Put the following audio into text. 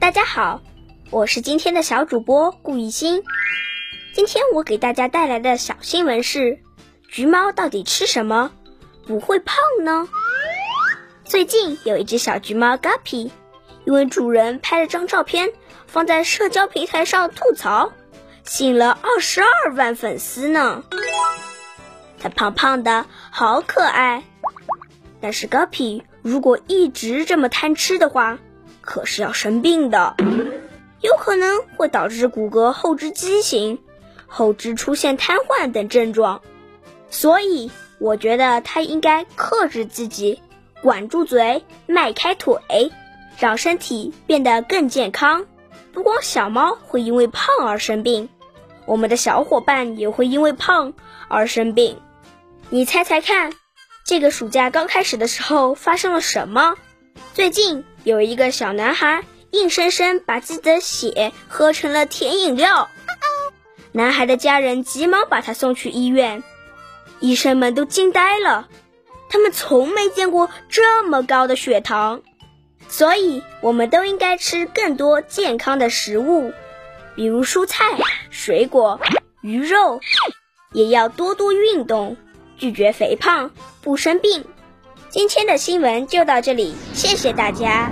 大家好，我是今天的小主播顾一欣。今天我给大家带来的小新闻是：橘猫到底吃什么不会胖呢？最近有一只小橘猫 Guppy，因为主人拍了张照片放在社交平台上吐槽，吸引了二十二万粉丝呢。它胖胖的，好可爱。但是 Guppy 如果一直这么贪吃的话，可是要生病的，有可能会导致骨骼后肢畸形、后肢出现瘫痪等症状。所以我觉得它应该克制自己，管住嘴，迈开腿，让身体变得更健康。不光小猫会因为胖而生病，我们的小伙伴也会因为胖而生病。你猜猜看，这个暑假刚开始的时候发生了什么？最近有一个小男孩硬生生把自己的血喝成了甜饮料，男孩的家人急忙把他送去医院，医生们都惊呆了，他们从没见过这么高的血糖。所以，我们都应该吃更多健康的食物，比如蔬菜、水果、鱼肉，也要多多运动。拒绝肥胖，不生病。今天的新闻就到这里，谢谢大家。